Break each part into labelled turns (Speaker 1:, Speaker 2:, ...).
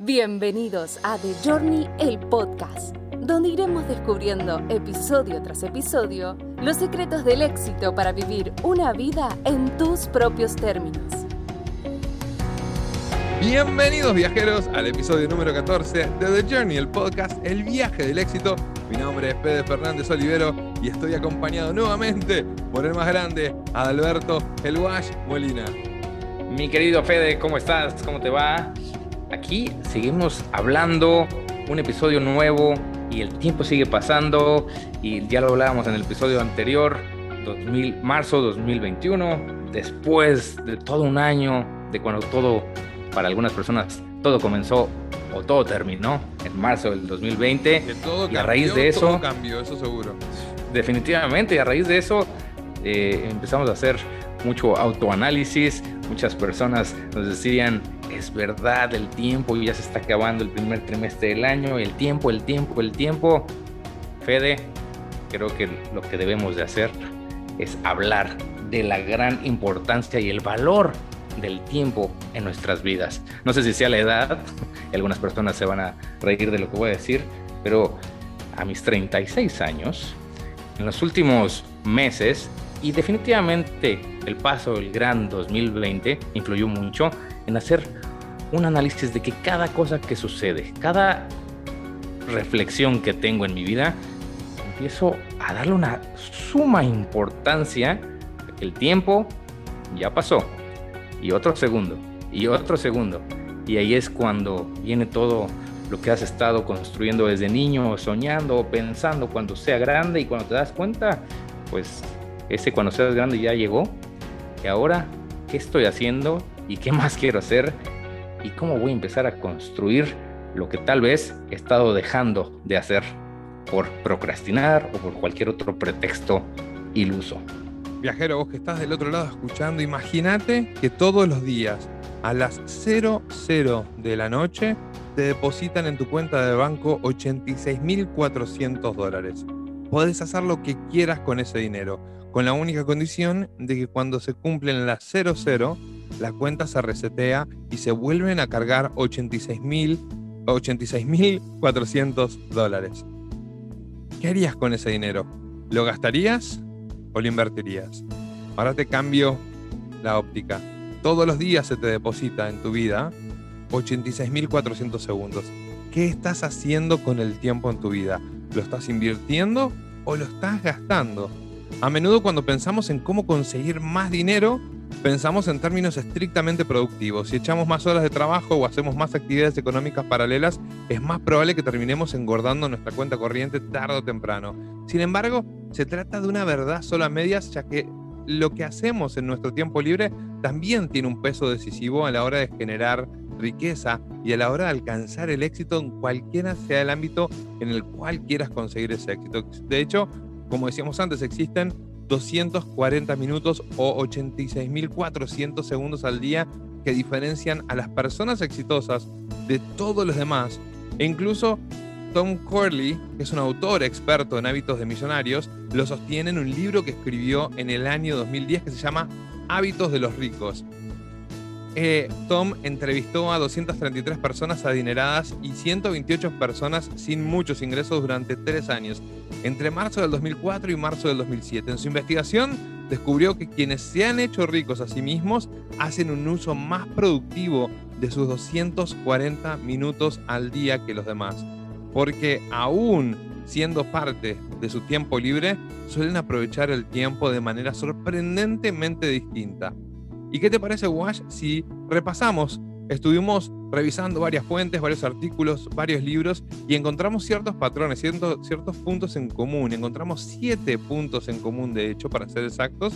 Speaker 1: Bienvenidos a The Journey, el podcast, donde iremos descubriendo episodio tras episodio los secretos del éxito para vivir una vida en tus propios términos.
Speaker 2: Bienvenidos viajeros al episodio número 14 de The Journey, el podcast El viaje del éxito. Mi nombre es Pedro Fernández Olivero y estoy acompañado nuevamente por el más grande, Adalberto El Wash Molina.
Speaker 3: Mi querido Fede, ¿cómo estás? ¿Cómo te va? Aquí seguimos hablando, un episodio nuevo y el tiempo sigue pasando y ya lo hablábamos en el episodio anterior, 2000, marzo 2021, después de todo un año de cuando todo, para algunas personas, todo comenzó o todo terminó en marzo del 2020
Speaker 2: todo
Speaker 3: y a raíz de eso...
Speaker 2: Todo cambió, eso seguro.
Speaker 3: Definitivamente, y a raíz de eso eh, empezamos a hacer mucho autoanálisis, muchas personas nos decían, es verdad, el tiempo ya se está acabando el primer trimestre del año, el tiempo, el tiempo, el tiempo. Fede, creo que lo que debemos de hacer es hablar de la gran importancia y el valor del tiempo en nuestras vidas. No sé si sea la edad, algunas personas se van a reír de lo que voy a decir, pero a mis 36 años, en los últimos meses y definitivamente el paso del gran 2020 influyó mucho en hacer un análisis de que cada cosa que sucede, cada reflexión que tengo en mi vida, empiezo a darle una suma importancia el tiempo ya pasó y otro segundo y otro segundo. Y ahí es cuando viene todo lo que has estado construyendo desde niño, soñando, pensando cuando sea grande y cuando te das cuenta, pues ese cuando seas grande ya llegó. Y ahora, ¿qué estoy haciendo? ¿Y qué más quiero hacer? ¿Y cómo voy a empezar a construir lo que tal vez he estado dejando de hacer por procrastinar o por cualquier otro pretexto iluso?
Speaker 2: Viajero, vos que estás del otro lado escuchando, imagínate que todos los días a las 00 de la noche te depositan en tu cuenta de banco 86.400 dólares. Podés hacer lo que quieras con ese dinero con la única condición de que cuando se cumplen las 00, la cuenta se resetea y se vuelven a cargar 86.400 dólares. ¿Qué harías con ese dinero? ¿Lo gastarías o lo invertirías? Ahora te cambio la óptica. Todos los días se te deposita en tu vida 86.400 segundos. ¿Qué estás haciendo con el tiempo en tu vida? ¿Lo estás invirtiendo o lo estás gastando? A menudo cuando pensamos en cómo conseguir más dinero, pensamos en términos estrictamente productivos. Si echamos más horas de trabajo o hacemos más actividades económicas paralelas, es más probable que terminemos engordando nuestra cuenta corriente tarde o temprano. Sin embargo, se trata de una verdad solo a medias, ya que lo que hacemos en nuestro tiempo libre también tiene un peso decisivo a la hora de generar riqueza y a la hora de alcanzar el éxito en cualquiera sea el ámbito en el cual quieras conseguir ese éxito. De hecho, como decíamos antes, existen 240 minutos o 86.400 segundos al día que diferencian a las personas exitosas de todos los demás. E incluso Tom Corley, que es un autor experto en hábitos de millonarios, lo sostiene en un libro que escribió en el año 2010 que se llama Hábitos de los ricos. Eh, Tom entrevistó a 233 personas adineradas y 128 personas sin muchos ingresos durante tres años, entre marzo del 2004 y marzo del 2007. En su investigación descubrió que quienes se han hecho ricos a sí mismos hacen un uso más productivo de sus 240 minutos al día que los demás, porque aún siendo parte de su tiempo libre, suelen aprovechar el tiempo de manera sorprendentemente distinta. ¿Y qué te parece, Wash, si repasamos? Estuvimos revisando varias fuentes, varios artículos, varios libros y encontramos ciertos patrones, ciertos, ciertos puntos en común. Encontramos siete puntos en común, de hecho, para ser exactos.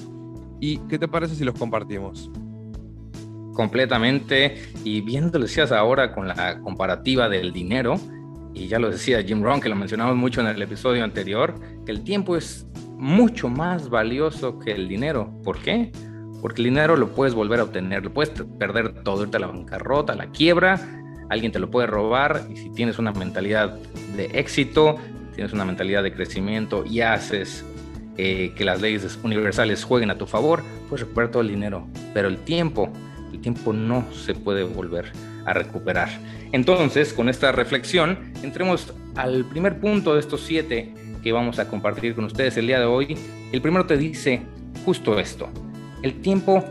Speaker 2: ¿Y qué te parece si los compartimos?
Speaker 3: Completamente. Y viendo, lo decías ahora con la comparativa del dinero, y ya lo decía Jim Rohn, que lo mencionamos mucho en el episodio anterior, que el tiempo es mucho más valioso que el dinero. ¿Por qué? Porque el dinero lo puedes volver a obtener, lo puedes perder todo, irte la bancarrota, la quiebra, alguien te lo puede robar y si tienes una mentalidad de éxito, tienes una mentalidad de crecimiento y haces eh, que las leyes universales jueguen a tu favor, puedes recuperar todo el dinero, pero el tiempo, el tiempo no se puede volver a recuperar. Entonces, con esta reflexión, entremos al primer punto de estos siete que vamos a compartir con ustedes el día de hoy. El primero te dice justo esto. El tiempo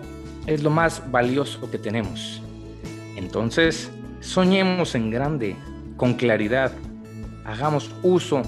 Speaker 3: es lo más valioso que tenemos. Entonces, soñemos en grande, con claridad. Hagamos uso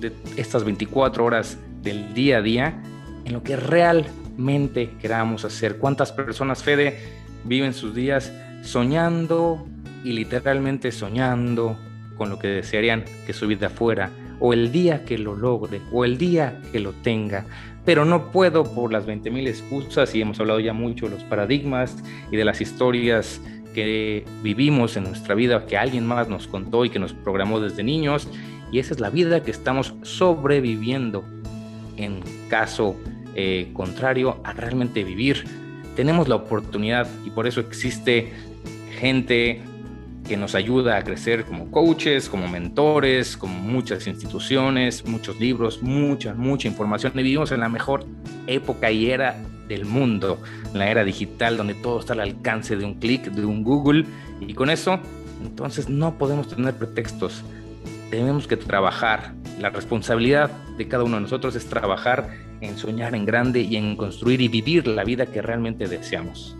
Speaker 3: de estas 24 horas del día a día en lo que realmente queramos hacer. ¿Cuántas personas, Fede, viven sus días soñando y literalmente soñando con lo que desearían que su vida fuera? O el día que lo logre, o el día que lo tenga, pero no puedo por las 20.000 excusas y hemos hablado ya mucho de los paradigmas y de las historias que vivimos en nuestra vida, que alguien más nos contó y que nos programó desde niños, y esa es la vida que estamos sobreviviendo en caso eh, contrario a realmente vivir. Tenemos la oportunidad y por eso existe gente que nos ayuda a crecer como coaches, como mentores, como muchas instituciones, muchos libros, mucha, mucha información. Y vivimos en la mejor época y era del mundo, la era digital donde todo está al alcance de un clic, de un Google. Y con eso, entonces no podemos tener pretextos. Tenemos que trabajar. La responsabilidad de cada uno de nosotros es trabajar en soñar en grande y en construir y vivir la vida que realmente deseamos.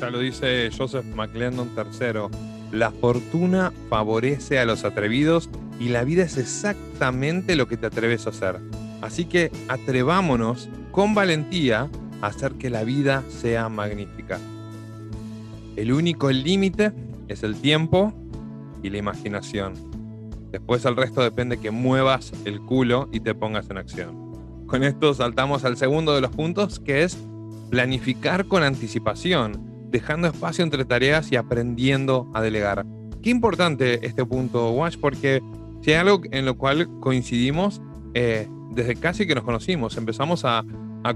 Speaker 2: Ya lo dice Joseph McClendon III, la fortuna favorece a los atrevidos y la vida es exactamente lo que te atreves a hacer. Así que atrevámonos con valentía a hacer que la vida sea magnífica. El único límite es el tiempo y la imaginación. Después el resto depende que muevas el culo y te pongas en acción. Con esto saltamos al segundo de los puntos, que es planificar con anticipación, dejando espacio entre tareas y aprendiendo a delegar. Qué importante este punto, Wash, porque si hay algo en lo cual coincidimos eh, desde casi que nos conocimos, empezamos a,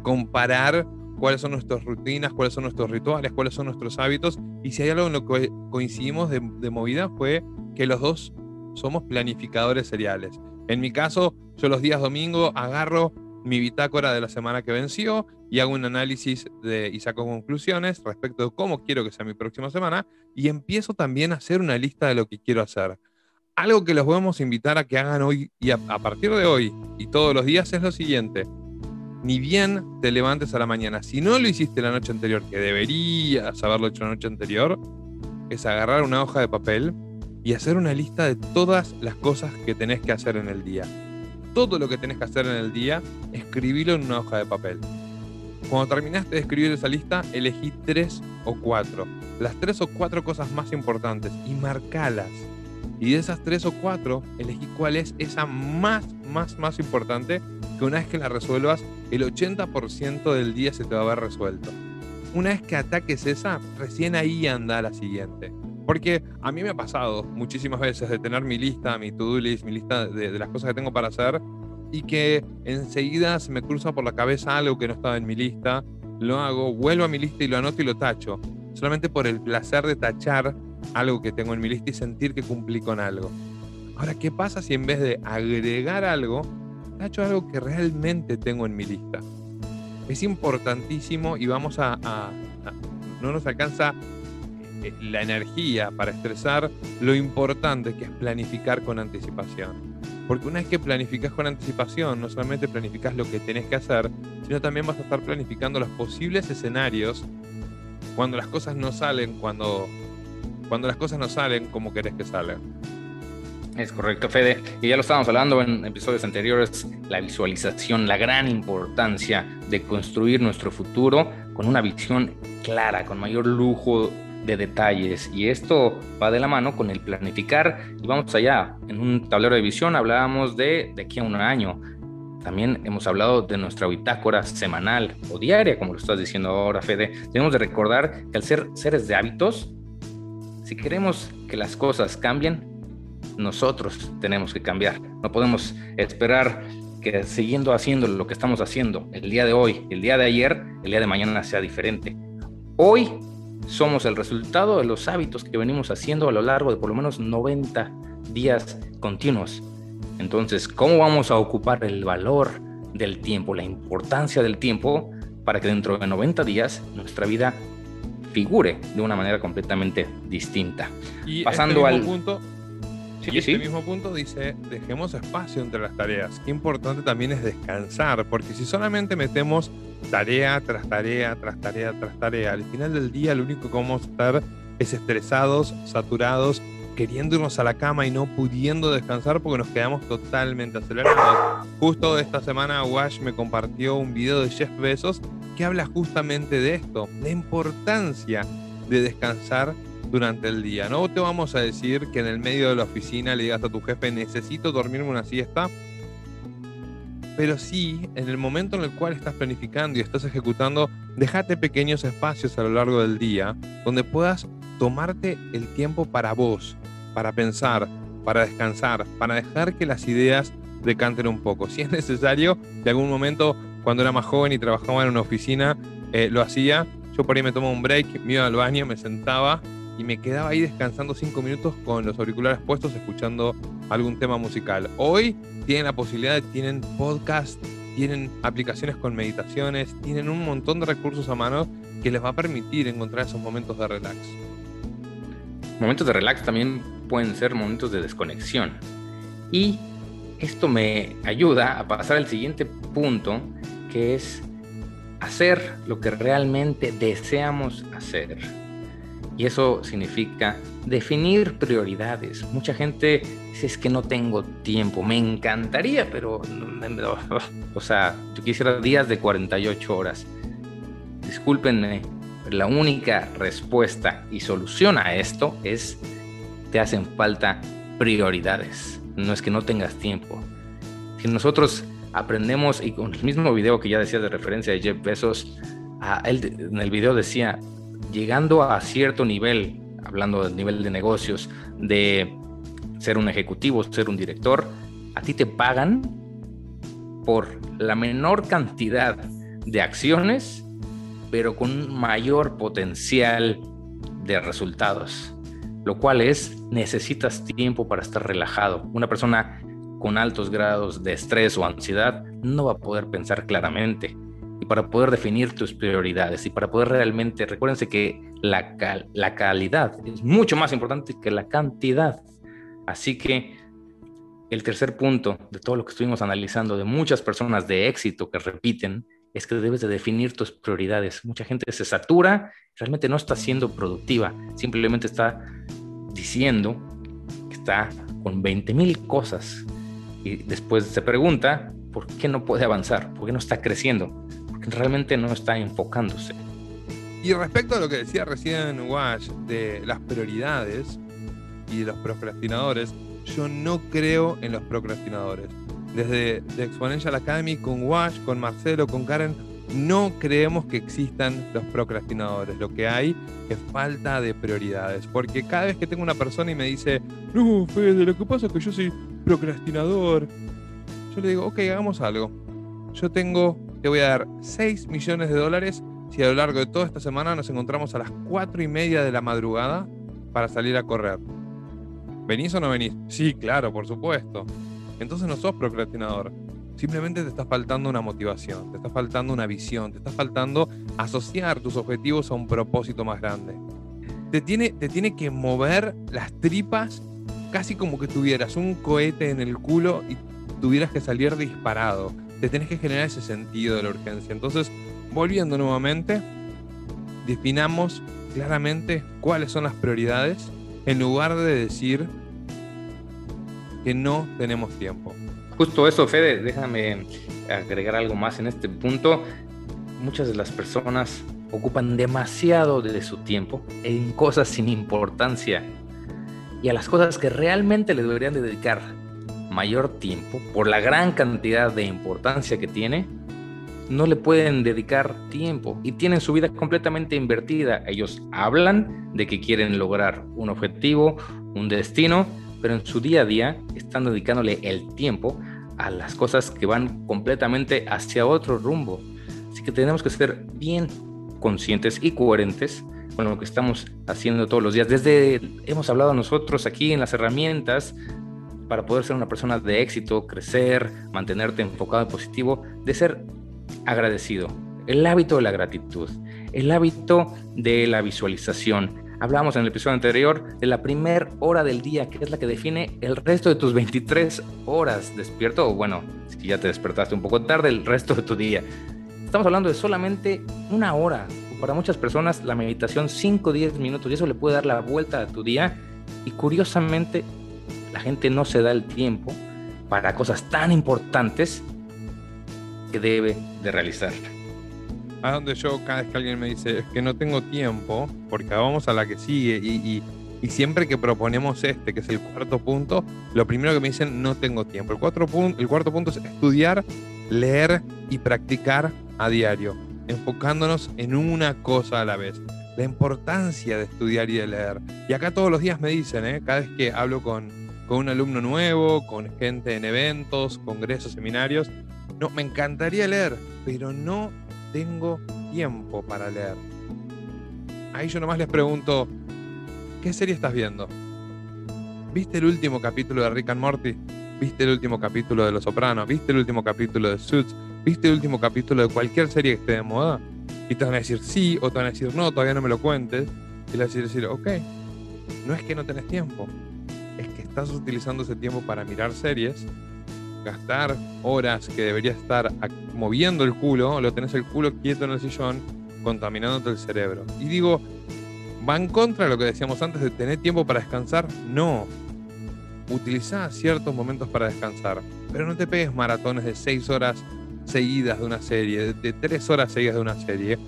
Speaker 2: comparar cuáles son nuestras rutinas, cuáles son nuestros rituales, cuáles son nuestros hábitos, y si hay algo en lo que coincidimos de, de movida fue que los dos somos planificadores seriales. En mi caso, yo los días domingo agarro mi bitácora de la semana que venció y hago un análisis de, y saco conclusiones respecto de cómo quiero que sea mi próxima semana y empiezo también a hacer una lista de lo que quiero hacer. Algo que los vamos a invitar a que hagan hoy y a, a partir de hoy y todos los días es lo siguiente. Ni bien te levantes a la mañana, si no lo hiciste la noche anterior, que deberías haberlo hecho la noche anterior, es agarrar una hoja de papel y hacer una lista de todas las cosas que tenés que hacer en el día todo lo que tenés que hacer en el día, escribilo en una hoja de papel. Cuando terminaste de escribir esa lista, elegí tres o cuatro, las tres o cuatro cosas más importantes y marcalas. Y de esas tres o cuatro, elegí cuál es esa más, más, más importante, que una vez que la resuelvas, el 80% del día se te va a haber resuelto. Una vez que ataques esa, recién ahí anda la siguiente. Porque a mí me ha pasado muchísimas veces de tener mi lista, mi to-do list, mi lista de, las cosas que tengo para hacer y que enseguida se me cruza por la cabeza algo que no estaba en mi lista, lo hago, vuelvo a mi lista y lo anoto y lo tacho, solamente por el placer de tachar algo que tengo en mi lista y sentir que cumplí con algo. Ahora, ¿qué pasa si en vez de agregar algo, tacho algo que realmente tengo en mi lista? Es importantísimo y vamos a, no nos alcanza la energía para estresar, lo importante que es planificar con anticipación. Porque una vez que planificas con anticipación, no solamente planificas lo que tenés que hacer, sino también vas a estar planificando los posibles escenarios cuando las cosas no salen, cuando, cuando las cosas no salen como querés que salgan.
Speaker 3: Es correcto, Fede. Y ya lo estábamos hablando en episodios anteriores, la visualización, la gran importancia de construir nuestro futuro con una visión clara, con mayor lujo de detalles y esto va de la mano con el planificar y vamos allá. En un tablero de visión hablábamos de de aquí a un año. También hemos hablado de nuestra bitácora semanal o diaria, como lo estás diciendo ahora, Fede. Tenemos de recordar que al ser seres de hábitos, si queremos que las cosas cambien, nosotros tenemos que cambiar. No podemos esperar que siguiendo haciendo lo que estamos haciendo el día de hoy, el día de ayer, el día de mañana sea diferente. Hoy somos el resultado de los hábitos que venimos haciendo a lo largo de por lo menos 90 días continuos. Entonces, ¿cómo vamos a ocupar el valor del tiempo, la importancia del tiempo, para que dentro de 90 días nuestra vida figure de una manera completamente distinta.
Speaker 2: Y este Pasando al punto, y este mismo punto dice, dejemos espacio entre las tareas. Qué importante también es descansar, porque si solamente metemos tarea tras tarea, tras tarea, tras tarea, al final del día lo único que vamos a estar es estresados, saturados, queriendo irnos a la cama y no pudiendo descansar porque nos quedamos totalmente acelerados. Justo esta semana Wash me compartió un video de Jeff Bezos que habla justamente de esto, la importancia de descansar durante el día. No te vamos a decir que en el medio de la oficina le digas a tu jefe necesito dormirme una siesta, pero sí, en el momento en el cual estás planificando y estás ejecutando, déjate pequeños espacios a lo largo del día donde puedas tomarte el tiempo para vos, para pensar, para descansar, para dejar que las ideas decanten un poco. Si es necesario, de algún momento, cuando era más joven y trabajaba en una oficina, eh, lo hacía. Yo por ahí me tomaba un break, me iba al baño, me sentaba y me quedaba ahí descansando cinco minutos con los auriculares puestos, escuchando algún tema musical. Hoy tienen la posibilidad, tienen podcast, tienen aplicaciones con meditaciones, tienen un montón de recursos a mano que les va a permitir encontrar esos momentos de relax.
Speaker 3: Momentos de relax también pueden ser momentos de desconexión. Y esto me ayuda a pasar al siguiente punto, que es hacer lo que realmente deseamos hacer. Y eso significa definir prioridades. Mucha gente dice es que no tengo tiempo, me encantaría, pero o sea, yo quisiera días de 48 horas. Discúlpenme, la única respuesta y solución a esto es te hacen falta prioridades. No es que no tengas tiempo. Si nosotros aprendemos, y con el mismo video que ya decía de referencia de Jeff Bezos, a él en el video decía, llegando a cierto nivel, hablando del nivel de negocios, de ser un ejecutivo, ser un director, a ti te pagan por la menor cantidad de acciones pero con mayor potencial de resultados, lo cual es necesitas tiempo para estar relajado. Una persona con altos grados de estrés o ansiedad no va a poder pensar claramente. Y para poder definir tus prioridades y para poder realmente, recuérdense que la, la calidad es mucho más importante que la cantidad. Así que el tercer punto de todo lo que estuvimos analizando de muchas personas de éxito que repiten es que debes de definir tus prioridades. Mucha gente se satura, realmente no está siendo productiva, simplemente está diciendo que está con 20 mil cosas y después se pregunta por qué no puede avanzar, por qué no está creciendo, realmente no está enfocándose.
Speaker 2: Y respecto a lo que decía recién Wash de las prioridades y de los procrastinadores, yo no creo en los procrastinadores desde The Exponential Academy, con Wash, con Marcelo, con Karen, no creemos que existan los procrastinadores. Lo que hay es falta de prioridades. Porque cada vez que tengo una persona y me dice, no, Fede, lo que pasa es que yo soy procrastinador, yo le digo, ok, hagamos algo. Yo tengo, te voy a dar 6 millones de dólares si a lo largo de toda esta semana nos encontramos a las 4 y media de la madrugada para salir a correr. ¿Venís o no venís? Sí, claro, por supuesto entonces no sos procrastinador. Simplemente te está faltando una motivación, te está faltando una visión, te está faltando asociar tus objetivos a un propósito más grande. Te tiene, te tiene que mover las tripas casi como que tuvieras un cohete en el culo y tuvieras que salir disparado. Te tenés que generar ese sentido de la urgencia. Entonces, volviendo nuevamente, definamos claramente cuáles son las prioridades en lugar de decir que no tenemos tiempo.
Speaker 3: Justo eso, Fede, déjame agregar algo más en este punto. Muchas de las personas ocupan demasiado de su tiempo en cosas sin importancia y a las cosas que realmente le deberían dedicar mayor tiempo por la gran cantidad de importancia que tiene, no le pueden dedicar tiempo y tienen su vida completamente invertida. Ellos hablan de que quieren lograr un objetivo, un destino, pero en su día a día están dedicándole el tiempo a las cosas que van completamente hacia otro rumbo. Así que tenemos que ser bien conscientes y coherentes con lo que estamos haciendo todos los días. Desde hemos hablado nosotros aquí en las herramientas para poder ser una persona de éxito, crecer, mantenerte enfocado y positivo, de ser agradecido. El hábito de la gratitud, el hábito de la visualización. Hablábamos en el episodio anterior de la primera hora del día, que es la que define el resto de tus 23 horas despierto, o bueno, si ya te despertaste un poco tarde, el resto de tu día. Estamos hablando de solamente una hora. Para muchas personas la meditación 5 o 10 minutos y eso le puede dar la vuelta a tu día. Y curiosamente la gente no se da el tiempo para cosas tan importantes que debe de realizar
Speaker 2: a donde yo cada vez que alguien me dice es que no tengo tiempo, porque vamos a la que sigue y, y, siempre que proponemos este, que es el cuarto punto, lo primero que me dicen no tengo tiempo. El, cuatro el cuarto punto es estudiar, leer y practicar a diario, enfocándonos en una cosa a la vez. La importancia de estudiar y de leer. Y acá todos los días me dicen, ¿eh? cada vez que hablo con, con un alumno nuevo, con gente en eventos, congresos, seminarios, no, me encantaría leer, pero no tengo tiempo para leer. Ahí yo nomás les pregunto, ¿qué serie estás viendo? ¿Viste el último capítulo de Rick and Morty? ¿Viste el último capítulo de Los Sopranos? ¿Viste el último capítulo de Suits? ¿Viste el último capítulo de cualquier serie que esté de moda? Y te van a decir sí o te van a decir no, todavía no me lo cuentes. Y le vas a decir, ok, no es que no tenés tiempo, estás utilizando ese tiempo para mirar series gastar horas que deberías estar moviendo el culo, lo tenés el culo quieto en el sillón, contaminándote el cerebro. Y digo, ¿va en contra de lo que decíamos antes de tener tiempo para descansar? No. Utiliza ciertos momentos para descansar, pero no te pegues maratones de seis horas seguidas de una serie, de tres horas seguidas de una serie.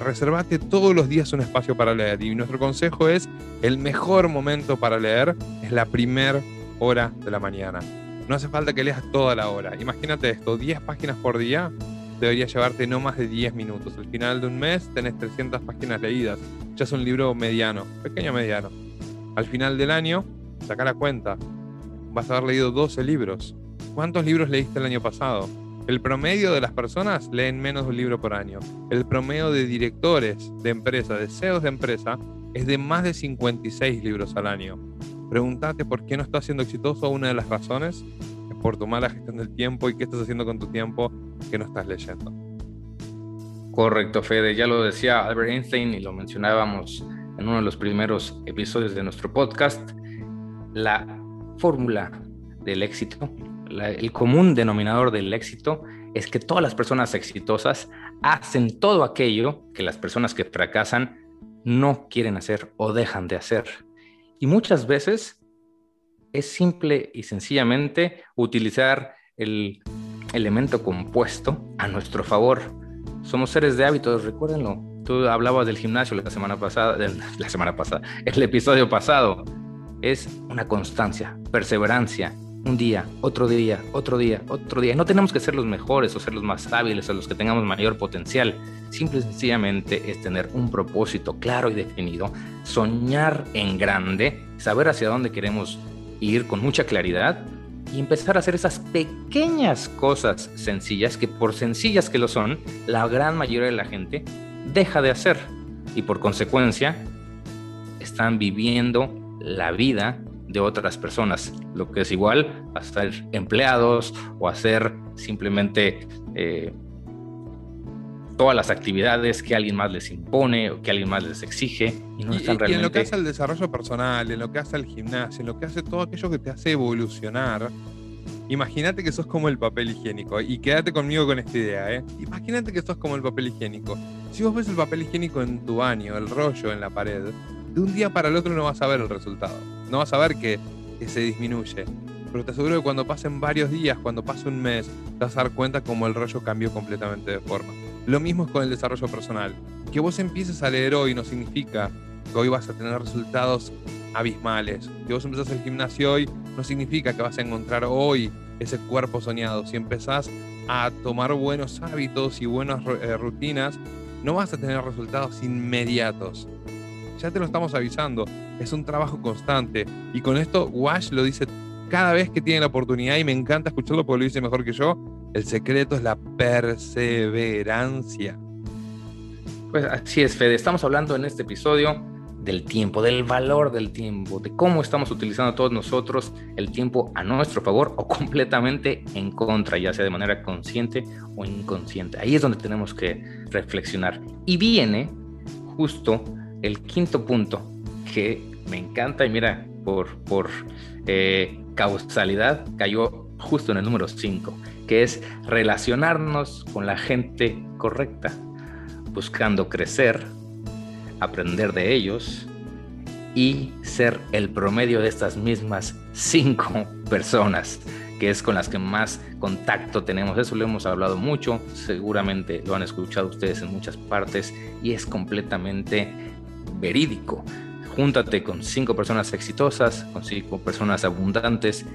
Speaker 2: Reservate todos los días un espacio para leer. Y nuestro consejo es, el mejor momento para leer es la primera hora de la mañana. No hace falta que leas toda la hora. Imagínate esto, 10 páginas por día debería llevarte no más de 10 minutos. Al final de un mes tenés 300 páginas leídas. Ya es un libro mediano, pequeño mediano. Al final del año, saca la cuenta. Vas a haber leído 12 libros. ¿Cuántos libros leíste el año pasado? El promedio de las personas leen menos de un libro por año. El promedio de directores de empresa, de CEOs de empresa, es de más de 56 libros al año. Pregúntate por qué no estás siendo exitoso. Una de las razones es por tu mala gestión del tiempo y qué estás haciendo con tu tiempo que no estás leyendo.
Speaker 3: Correcto, Fede. Ya lo decía Albert Einstein y lo mencionábamos en uno de los primeros episodios de nuestro podcast. La fórmula del éxito, el común denominador del éxito es que todas las personas exitosas hacen todo aquello que las personas que fracasan no quieren hacer o dejan de hacer. Y muchas veces es simple y sencillamente utilizar el elemento compuesto a nuestro favor. Somos seres de hábitos, recuérdenlo. Tú hablabas del gimnasio la semana pasada, la semana pasada, el episodio pasado. Es una constancia, perseverancia, un día, otro día, otro día, otro día. No tenemos que ser los mejores o ser los más hábiles o los que tengamos mayor potencial. Simple y sencillamente es tener un propósito claro y definido, soñar en grande, saber hacia dónde queremos ir con mucha claridad y empezar a hacer esas pequeñas cosas sencillas que por sencillas que lo son, la gran mayoría de la gente deja de hacer y por consecuencia están viviendo la vida de otras personas, lo que es igual a ser empleados o hacer simplemente eh, todas las actividades que alguien más les impone o que alguien más les exige
Speaker 2: y no están realmente... en lo que hace el desarrollo personal, en lo que hace el gimnasio, en lo que hace todo aquello que te hace evolucionar, imagínate que sos como el papel higiénico y quédate conmigo con esta idea, ¿eh? Imagínate que sos como el papel higiénico. Si vos ves el papel higiénico en tu baño, el rollo en la pared, de un día para el otro no vas a ver el resultado. No vas a ver que, se disminuye. Pero te aseguro que cuando pasen varios días, cuando pase un mes, te vas a dar cuenta como el rollo cambió completamente de forma. Lo mismo es con el desarrollo personal. Que vos empieces a leer hoy no significa que hoy vas a tener resultados abismales. Que vos empezás el gimnasio hoy no significa que vas a encontrar hoy ese cuerpo soñado. Si empezás a tomar buenos hábitos y buenas eh, rutinas, no vas a tener resultados inmediatos ya te lo estamos avisando. Es un trabajo constante. Y con esto, Wash lo dice cada vez que tiene la oportunidad y me encanta escucharlo porque lo dice mejor que yo. El secreto es la perseverancia.
Speaker 3: Pues así es, Fede. Estamos hablando en este episodio del tiempo, del valor del tiempo, de cómo estamos utilizando todos nosotros el tiempo a nuestro favor o completamente en contra, ya sea de manera consciente o inconsciente. Ahí es donde tenemos que reflexionar. Y viene justo el quinto punto que me encanta y mira, por, por eh, causalidad cayó justo en el número 5, que es relacionarnos con la gente correcta, buscando crecer, aprender de ellos y ser el promedio de estas mismas cinco personas que es con las que más contacto tenemos. Eso lo hemos hablado mucho, seguramente lo han escuchado ustedes en muchas partes y es completamente verídico. Júntate con cinco personas exitosas, con cinco personas abundantes,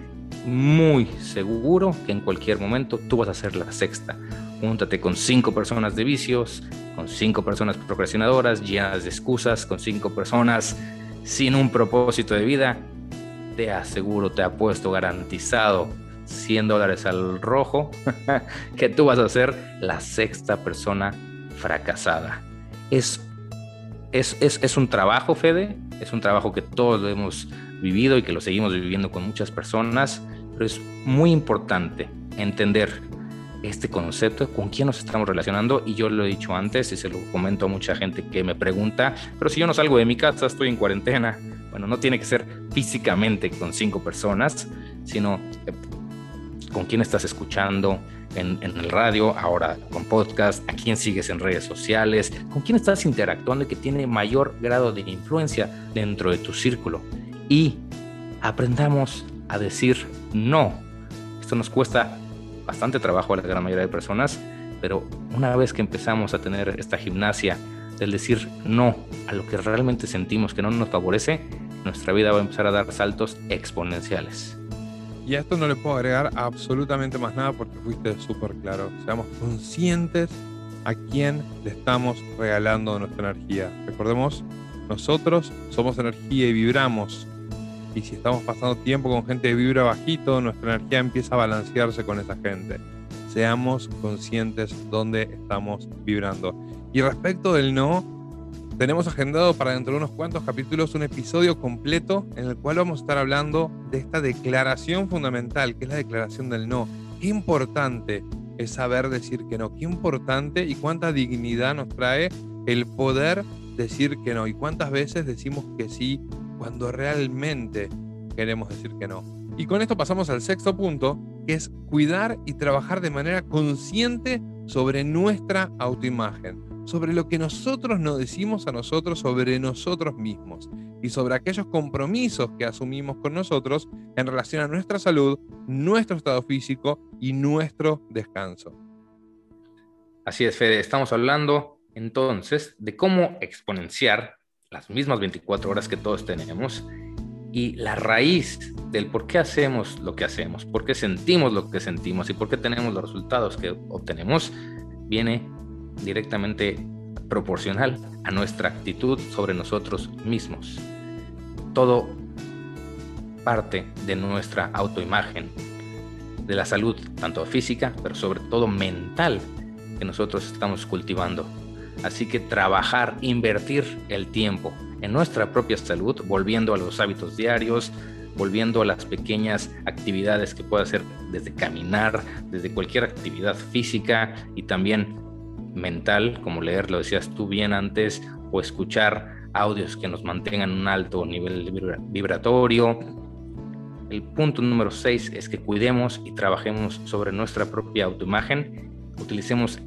Speaker 3: muy seguro que en cualquier momento tú vas a ser la sexta. Júntate con cinco personas de vicios, con cinco personas procrastinadoras, llenas de excusas, con cinco personas sin un propósito de vida. Te aseguro, te apuesto garantizado 100 dólares al rojo, que tú vas a ser la sexta persona fracasada. Es, es, es, un trabajo, Fede, es un trabajo que todos hemos vivido y que lo seguimos viviendo con muchas personas, pero es muy importante entender este concepto, con quién nos estamos relacionando y yo lo he dicho antes y se lo comento a mucha gente que me pregunta, pero si yo no salgo de mi casa, estoy en cuarentena, bueno, no tiene que ser físicamente con cinco personas, sino eh, con quién estás escuchando en, el radio, ahora con podcast, a quién sigues en redes sociales, con quién estás interactuando y que tiene mayor grado de influencia dentro de tu círculo. Y aprendamos a decir no. Esto nos cuesta bastante trabajo a la gran mayoría de personas, pero una vez que empezamos a tener esta gimnasia del decir no a lo que realmente sentimos que no nos favorece, nuestra vida va a empezar a dar saltos exponenciales.
Speaker 2: Y a esto no le puedo agregar absolutamente más nada porque fuiste súper claro. Seamos conscientes a quién le estamos regalando nuestra energía. Recordemos, nosotros somos energía y vibramos. Y si estamos pasando tiempo con gente que vibra bajito, nuestra energía empieza a balancearse con esa gente. Seamos conscientes dónde estamos vibrando. Y respecto del no, tenemos agendado para dentro de unos cuantos capítulos un episodio completo en el cual vamos a estar hablando de esta declaración fundamental, que es la declaración del no. Qué importante es saber decir que no, qué importante y cuánta dignidad nos trae el poder decir que no y cuántas veces decimos que sí cuando realmente queremos decir que no. Y con esto pasamos al sexto punto, que es cuidar y trabajar de manera consciente sobre nuestra autoimagen sobre lo que nosotros nos decimos a nosotros sobre nosotros mismos y sobre aquellos compromisos que asumimos con nosotros en relación a nuestra salud, nuestro estado físico y nuestro descanso.
Speaker 3: Así es, Fede. Estamos hablando entonces de cómo exponenciar las mismas 24 horas que todos tenemos y la raíz del por qué hacemos lo que hacemos, por qué sentimos lo que sentimos y por qué tenemos los resultados que obtenemos, viene directamente proporcional a nuestra actitud sobre nosotros mismos. Todo parte de nuestra autoimagen, de la salud, tanto física, pero sobre todo mental, que nosotros estamos cultivando. Así que trabajar, invertir el tiempo en nuestra propia salud, volviendo a los hábitos diarios, volviendo a las pequeñas actividades que puede hacer desde caminar, desde cualquier actividad física y también mental, como leer, lo decías tú bien antes, o escuchar audios que nos mantengan un alto nivel vibratorio. El punto número 6 es que cuidemos y trabajemos sobre nuestra propia autoimagen, utilicemos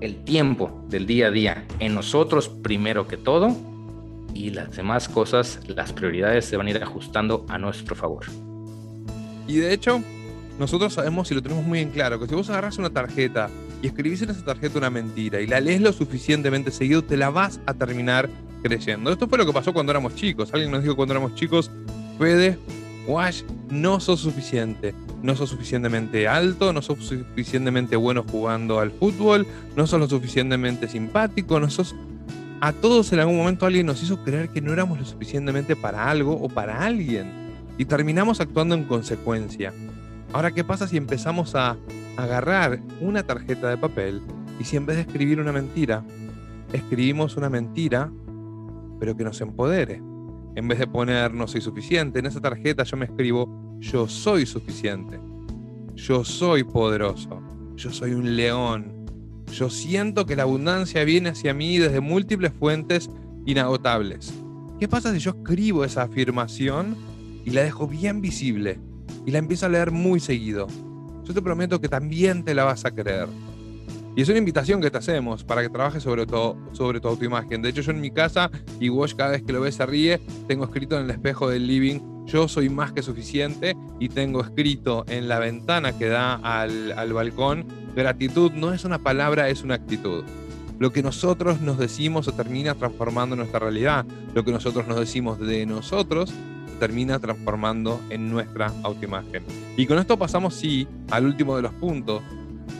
Speaker 3: el tiempo del día a día en nosotros primero que todo y las demás cosas, las prioridades se van a ir ajustando a nuestro favor.
Speaker 2: Y de hecho, nosotros sabemos y lo tenemos muy en claro que si vos agarras una tarjeta y escribís en esa tarjeta una mentira y la lees lo suficientemente seguido, te la vas a terminar creyendo. Esto fue lo que pasó cuando éramos chicos. Alguien nos dijo cuando éramos chicos, Fede, Wash, no sos suficiente. No sos suficientemente alto, no sos suficientemente bueno jugando al fútbol, no sos lo suficientemente simpático, no sos... A todos en algún momento alguien nos hizo creer que no éramos lo suficientemente para algo o para alguien. Y terminamos actuando en consecuencia. Ahora, ¿qué pasa si empezamos a agarrar una tarjeta de papel y si en vez de escribir una mentira, escribimos una mentira, pero que nos empodere? En vez de poner no soy suficiente, en esa tarjeta yo me escribo yo soy suficiente, yo soy poderoso, yo soy un león, yo siento que la abundancia viene hacia mí desde múltiples fuentes inagotables. ¿Qué pasa si yo escribo esa afirmación y la dejo bien visible y la empiezo a leer muy seguido? Yo te prometo que también te la vas a creer. Y es una invitación que te hacemos para que trabajes sobre, todo, sobre tu autoimagen. De hecho, yo en mi casa, y Wash cada vez que lo ves se ríe, tengo escrito en el espejo del living, yo soy más que suficiente, y tengo escrito en la ventana que da al, al balcón, gratitud no es una palabra, es una actitud. Lo que nosotros nos decimos se termina transformando nuestra realidad. Lo que nosotros nos decimos de nosotros termina transformando en nuestra autoimagen. Y con esto pasamos, sí, al último de los puntos,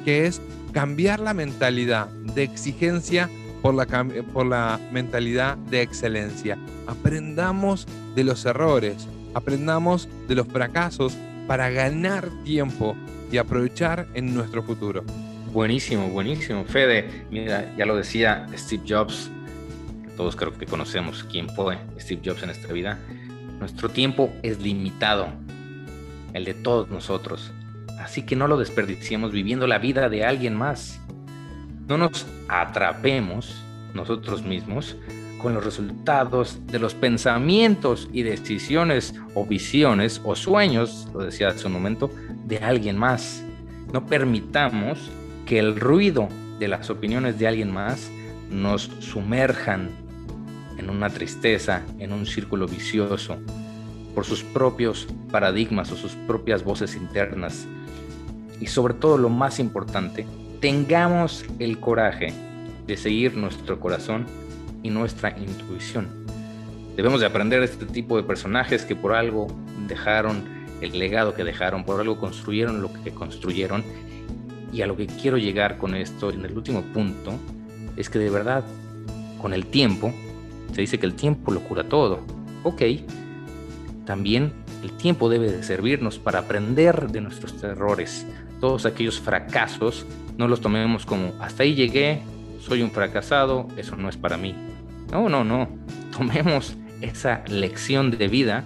Speaker 2: que es cambiar la mentalidad de exigencia por la, por la mentalidad de excelencia. Aprendamos de los errores, aprendamos de los fracasos para ganar tiempo y aprovechar en nuestro futuro.
Speaker 3: Buenísimo, buenísimo. Fede, mira, ya lo decía Steve Jobs, todos creo que conocemos quién fue Steve Jobs en esta vida. Nuestro tiempo es limitado, el de todos nosotros. Así que no lo desperdiciemos viviendo la vida de alguien más. No nos atrapemos nosotros mismos con los resultados de los pensamientos y decisiones o visiones o sueños, lo decía hace un momento, de alguien más. No permitamos que el ruido de las opiniones de alguien más nos sumerjan en una tristeza, en un círculo vicioso, por sus propios paradigmas o sus propias voces internas y sobre todo lo más importante, tengamos el coraje de seguir nuestro corazón y nuestra intuición. Debemos de aprender de este tipo de personajes que por algo dejaron el legado que dejaron, por algo construyeron lo que construyeron. Y a lo que quiero llegar con esto, en el último punto, es que de verdad, con el tiempo, se dice que el tiempo lo cura todo. Ok, también el tiempo debe de servirnos para aprender de nuestros errores, todos aquellos fracasos, no los tomemos como hasta ahí llegué, soy un fracasado, eso no es para mí. No, no, no. Tomemos esa lección de vida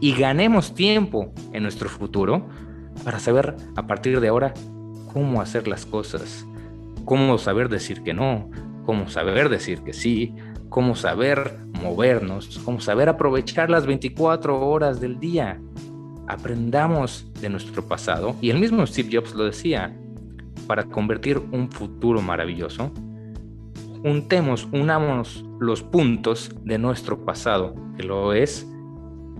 Speaker 3: y ganemos tiempo en nuestro futuro para saber a partir de ahora cómo hacer las cosas, cómo saber decir que no, cómo saber decir que sí, cómo saber movernos, cómo saber aprovechar las 24 horas del día aprendamos de nuestro pasado, y el mismo Steve Jobs lo decía, para convertir un futuro maravilloso, juntemos, unamos los puntos de nuestro pasado, que lo es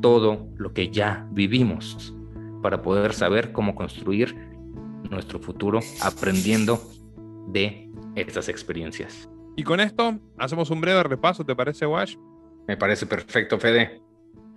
Speaker 3: todo lo que ya vivimos, para poder saber cómo construir nuestro futuro aprendiendo de estas experiencias.
Speaker 2: Y con esto hacemos un breve repaso, ¿te parece, Wash?
Speaker 3: Me parece perfecto, Fede.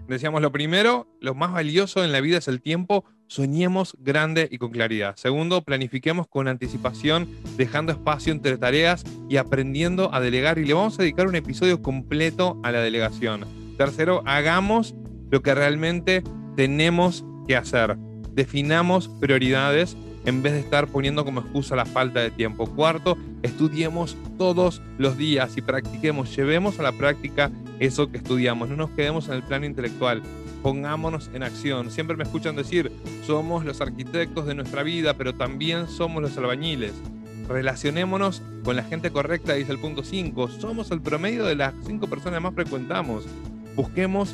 Speaker 2: Decíamos lo primero, lo más valioso en la vida es el tiempo. Soñemos grande y con claridad. Segundo, planifiquemos con anticipación, dejando espacio entre tareas y aprendiendo a delegar. Y le vamos a dedicar un episodio completo a la delegación. Tercero, hagamos lo que realmente tenemos que hacer. Definamos prioridades en vez de estar poniendo como excusa la falta de tiempo. Cuarto, estudiemos todos los días y practiquemos, llevemos a la práctica eso que estudiamos, no nos quedemos en el plano intelectual, pongámonos en acción. Siempre me escuchan decir, somos los arquitectos de nuestra vida, pero también somos los albañiles. Relacionémonos con la gente correcta, dice el punto 5. Somos el promedio de las cinco personas más frecuentamos. Busquemos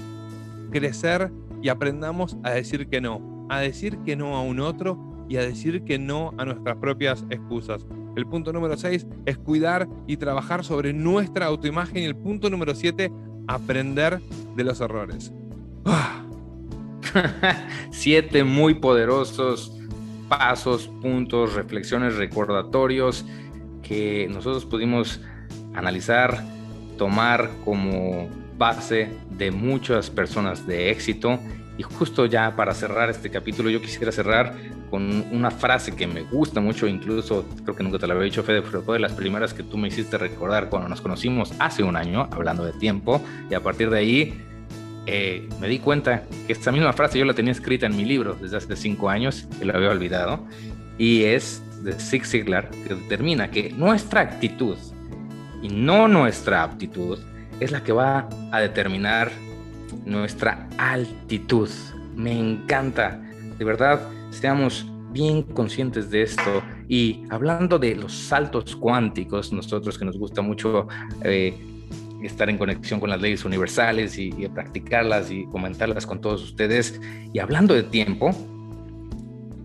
Speaker 2: crecer y aprendamos a decir que no. A decir que no a un otro y a decir que no a nuestras propias excusas. El punto número 6 es cuidar y trabajar sobre nuestra autoimagen. Y el punto número 7, aprender de los errores.
Speaker 3: Siete muy poderosos pasos, puntos, reflexiones, recordatorios que nosotros pudimos analizar, tomar como base de muchas personas de éxito. Y justo ya para cerrar este capítulo, yo quisiera cerrar con una frase que me gusta mucho, incluso creo que nunca te la había dicho, Fede, fue de las primeras que tú me hiciste recordar cuando nos conocimos hace un año, hablando de tiempo, y a partir de ahí eh, me di cuenta que esta misma frase yo la tenía escrita en mi libro desde hace cinco años y la había olvidado, y es de Zig Ziglar, que determina que nuestra actitud y no nuestra aptitud es la que va a determinar nuestra altitud. Me encanta, de verdad seamos bien conscientes de esto. Y hablando de los saltos cuánticos, nosotros que nos gusta mucho eh, estar en conexión con las leyes universales y, y practicarlas y comentarlas con todos ustedes. Y hablando de tiempo,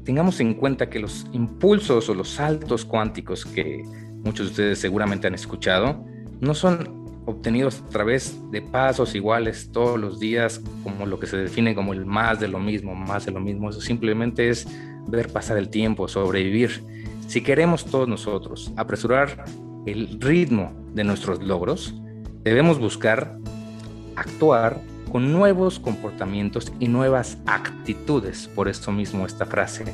Speaker 3: tengamos en cuenta que los impulsos o los saltos cuánticos que muchos de ustedes seguramente han escuchado, no son obtenidos a través de pasos iguales todos los días, como lo que se define como el más de lo mismo, más de lo mismo. Eso simplemente es ver pasar el tiempo, sobrevivir. Si queremos todos nosotros apresurar el ritmo de nuestros logros, debemos buscar actuar con nuevos comportamientos y nuevas actitudes. Por esto mismo esta frase.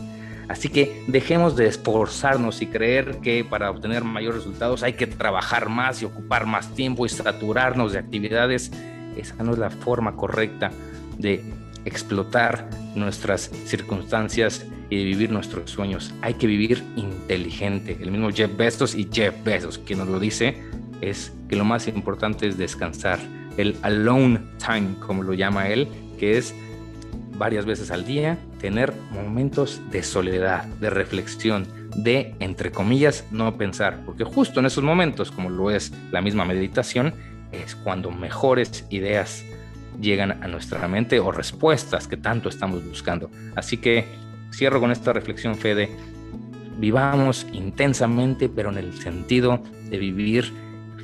Speaker 3: Así que dejemos de esforzarnos y creer que para obtener mayores resultados hay que trabajar más y ocupar más tiempo y saturarnos de actividades. Esa no es la forma correcta de explotar nuestras circunstancias y de vivir nuestros sueños. Hay que vivir inteligente. El mismo Jeff Bezos y Jeff Bezos, quien nos lo dice, es que lo más importante es descansar. El alone time, como lo llama él, que es varias veces al día, tener momentos de soledad, de reflexión, de, entre comillas, no pensar, porque justo en esos momentos, como lo es la misma meditación, es cuando mejores ideas llegan a nuestra mente o respuestas que tanto estamos buscando. Así que cierro con esta reflexión, Fede. Vivamos intensamente, pero en el sentido de vivir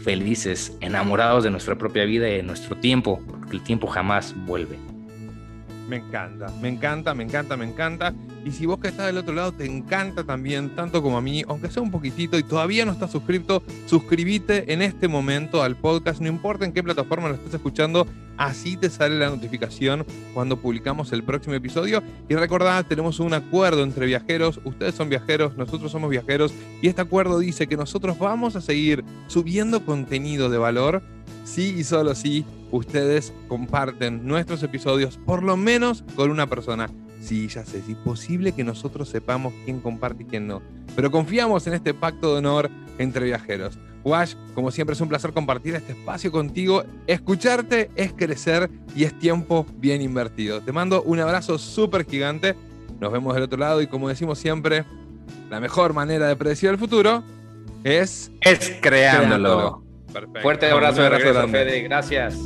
Speaker 3: felices, enamorados de nuestra propia vida y de nuestro tiempo, porque el tiempo jamás vuelve.
Speaker 2: Me encanta, me encanta, me encanta, me encanta. Y si vos que estás del otro lado te encanta también, tanto como a mí, aunque sea un poquitito y todavía no estás suscrito, suscríbete en este momento al podcast, no importa en qué plataforma lo estés escuchando, así te sale la notificación cuando publicamos el próximo episodio. Y recordad, tenemos un acuerdo entre viajeros, ustedes son viajeros, nosotros somos viajeros, y este acuerdo dice que nosotros vamos a seguir subiendo contenido de valor, sí y solo si ustedes comparten nuestros episodios por lo menos con una persona. Sí, ya sé, es imposible que nosotros sepamos quién comparte y quién no. Pero confiamos en este pacto de honor entre viajeros. Wash, como siempre es un placer compartir este espacio contigo. Escucharte es crecer y es tiempo bien invertido. Te mando un abrazo súper gigante. Nos vemos del otro lado y como decimos siempre, la mejor manera de predecir el futuro es...
Speaker 3: Es creándolo. Perfecto. Fuerte abrazo de regreso, Fede. Gracias.